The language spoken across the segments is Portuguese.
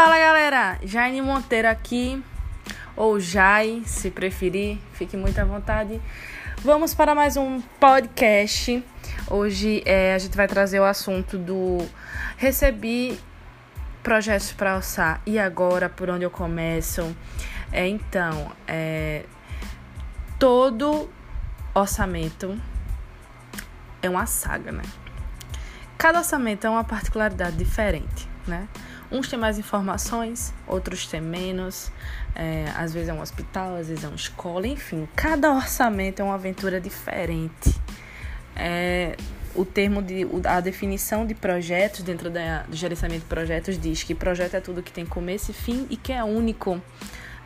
Fala galera, Jaine Monteiro aqui, ou Jai, se preferir, fique muito à vontade. Vamos para mais um podcast. Hoje é, a gente vai trazer o assunto do recebi projetos para alçar e agora por onde eu começo. É, então, é, todo orçamento é uma saga, né? Cada orçamento é uma particularidade diferente, né? Uns têm mais informações, outros têm menos. É, às vezes é um hospital, às vezes é uma escola, enfim. Cada orçamento é uma aventura diferente. É, o termo de a definição de projetos dentro da, do gerenciamento de projetos diz que projeto é tudo que tem começo e fim e que é único.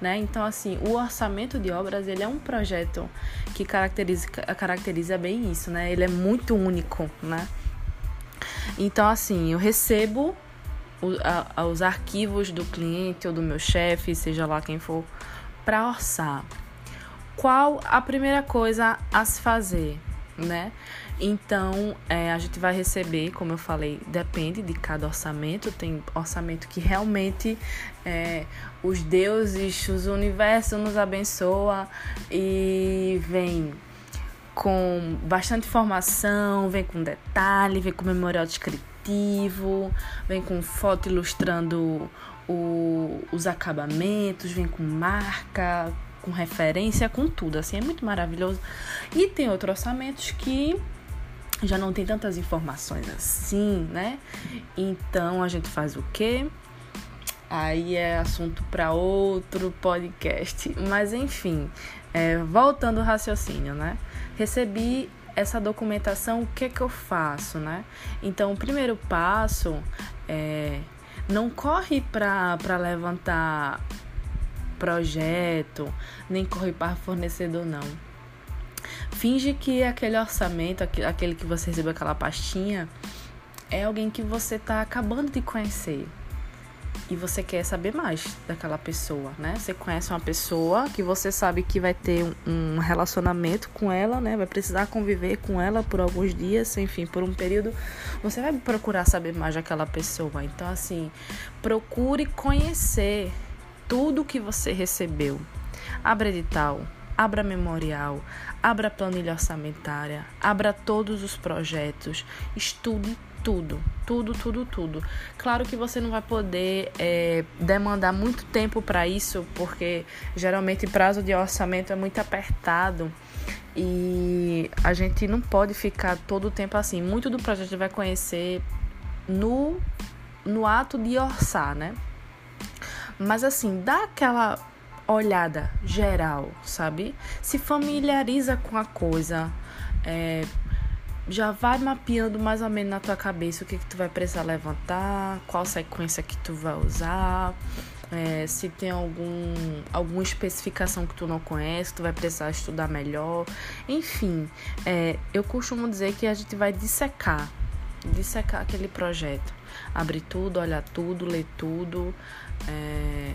Né? Então, assim, o orçamento de obras ele é um projeto que caracteriza, caracteriza bem isso, né? Ele é muito único, né? Então, assim, eu recebo os arquivos do cliente ou do meu chefe, seja lá quem for, para orçar. Qual a primeira coisa a se fazer, né? Então, é, a gente vai receber, como eu falei, depende de cada orçamento. Tem orçamento que realmente é, os deuses, os universos nos abençoa e vem com bastante informação, vem com detalhe, vem com memorial descritivo, vem com foto ilustrando o, os acabamentos, vem com marca, com referência, com tudo. Assim, é muito maravilhoso. E tem outros orçamentos que já não tem tantas informações assim, né? Então a gente faz o quê? Aí é assunto para outro podcast. Mas enfim, é, voltando ao raciocínio, né? Recebi essa documentação, o que que eu faço, né? Então, o primeiro passo é não corre para levantar projeto, nem corre para fornecedor, não. Finge que aquele orçamento, aquele que você recebeu aquela pastinha, é alguém que você está acabando de conhecer e você quer saber mais daquela pessoa, né? Você conhece uma pessoa que você sabe que vai ter um, relacionamento com ela, né? Vai precisar conviver com ela por alguns dias, enfim, por um período. Você vai procurar saber mais daquela pessoa. Então, assim, procure conhecer tudo que você recebeu. Abra edital, abra memorial, abra planilha orçamentária, abra todos os projetos, estude tudo, tudo, tudo, tudo. Claro que você não vai poder é, demandar muito tempo para isso, porque geralmente prazo de orçamento é muito apertado e a gente não pode ficar todo o tempo assim. Muito do projeto a gente vai conhecer no, no ato de orçar, né? Mas assim, dá aquela olhada geral, sabe? Se familiariza com a coisa. É, já vai mapeando mais ou menos na tua cabeça o que, que tu vai precisar levantar, qual sequência que tu vai usar, é, se tem algum, alguma especificação que tu não conhece, tu vai precisar estudar melhor. Enfim, é, eu costumo dizer que a gente vai dissecar, dissecar aquele projeto. Abrir tudo, olhar tudo, ler tudo. É,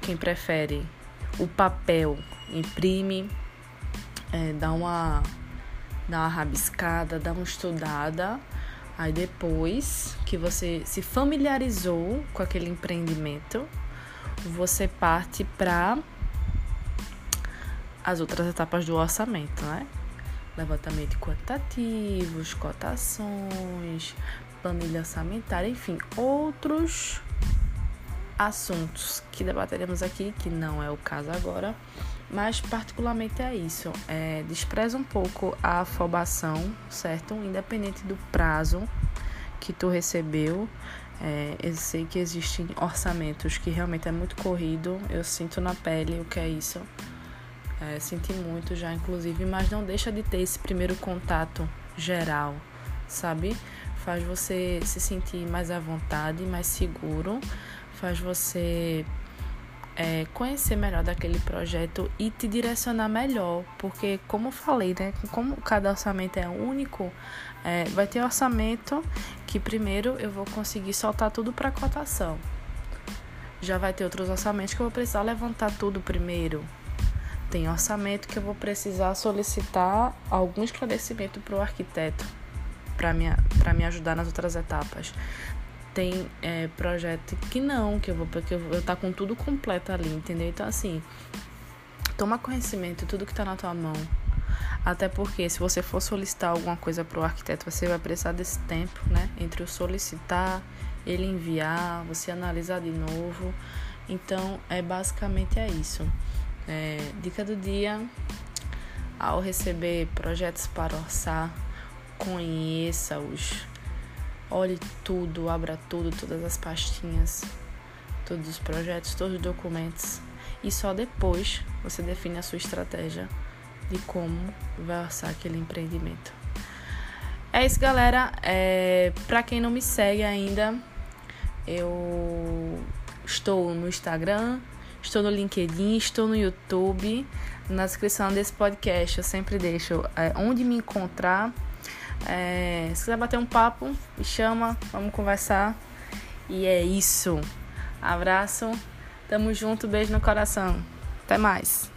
quem prefere o papel, imprime, é, dá uma dá uma rabiscada, dá uma estudada. Aí depois que você se familiarizou com aquele empreendimento, você parte para as outras etapas do orçamento, né? Levantamento quantitativos, cotações, planilha orçamentária, enfim, outros assuntos que debateremos aqui, que não é o caso agora, mas particularmente é isso. É, despreza um pouco a afobação, certo? Independente do prazo que tu recebeu. É, eu sei que existem orçamentos que realmente é muito corrido. Eu sinto na pele o que é isso. É, senti muito já, inclusive, mas não deixa de ter esse primeiro contato geral, sabe? Faz você se sentir mais à vontade, mais seguro, faz você é, conhecer melhor daquele projeto e te direcionar melhor, porque como falei, né, como cada orçamento é único, é, vai ter orçamento que primeiro eu vou conseguir soltar tudo para cotação. Já vai ter outros orçamentos que eu vou precisar levantar tudo primeiro. Tem orçamento que eu vou precisar solicitar algum esclarecimento para o arquiteto para me, me ajudar nas outras etapas. Tem é, projeto que não, que eu vou, porque eu estar tá com tudo completo ali, entendeu? Então, assim, toma conhecimento de tudo que está na tua mão. Até porque se você for solicitar alguma coisa para o arquiteto, você vai precisar desse tempo, né? Entre o solicitar, ele enviar, você analisar de novo. Então, é basicamente é isso. É, dica do dia: ao receber projetos para orçar, conheça-os. Olhe tudo, abra tudo, todas as pastinhas, todos os projetos, todos os documentos. E só depois você define a sua estratégia de como vai orçar aquele empreendimento. É isso, galera. É, para quem não me segue ainda, eu estou no Instagram, estou no LinkedIn, estou no YouTube. Na descrição desse podcast eu sempre deixo é, onde me encontrar. É, se quiser bater um papo, me chama, vamos conversar. E é isso. Abraço, tamo junto, beijo no coração. Até mais.